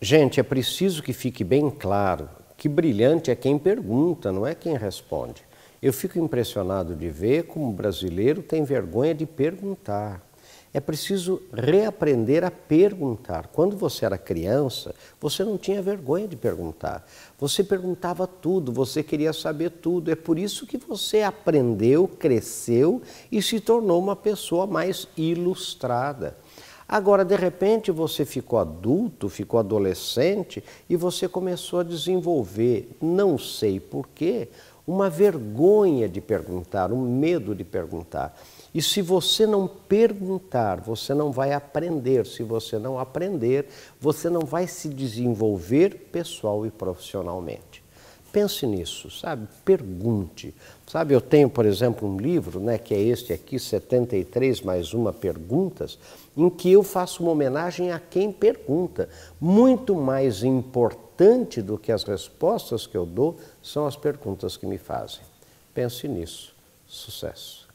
Gente, é preciso que fique bem claro que brilhante é quem pergunta, não é quem responde. Eu fico impressionado de ver como o brasileiro tem vergonha de perguntar. É preciso reaprender a perguntar. Quando você era criança, você não tinha vergonha de perguntar. Você perguntava tudo, você queria saber tudo. É por isso que você aprendeu, cresceu e se tornou uma pessoa mais ilustrada. Agora, de repente, você ficou adulto, ficou adolescente e você começou a desenvolver, não sei porquê, uma vergonha de perguntar, um medo de perguntar. E se você não perguntar, você não vai aprender. Se você não aprender, você não vai se desenvolver pessoal e profissionalmente. Pense nisso, sabe? Pergunte. Sabe, eu tenho, por exemplo, um livro, né, que é este aqui, 73 mais uma perguntas, em que eu faço uma homenagem a quem pergunta. Muito mais importante do que as respostas que eu dou são as perguntas que me fazem. Pense nisso. Sucesso.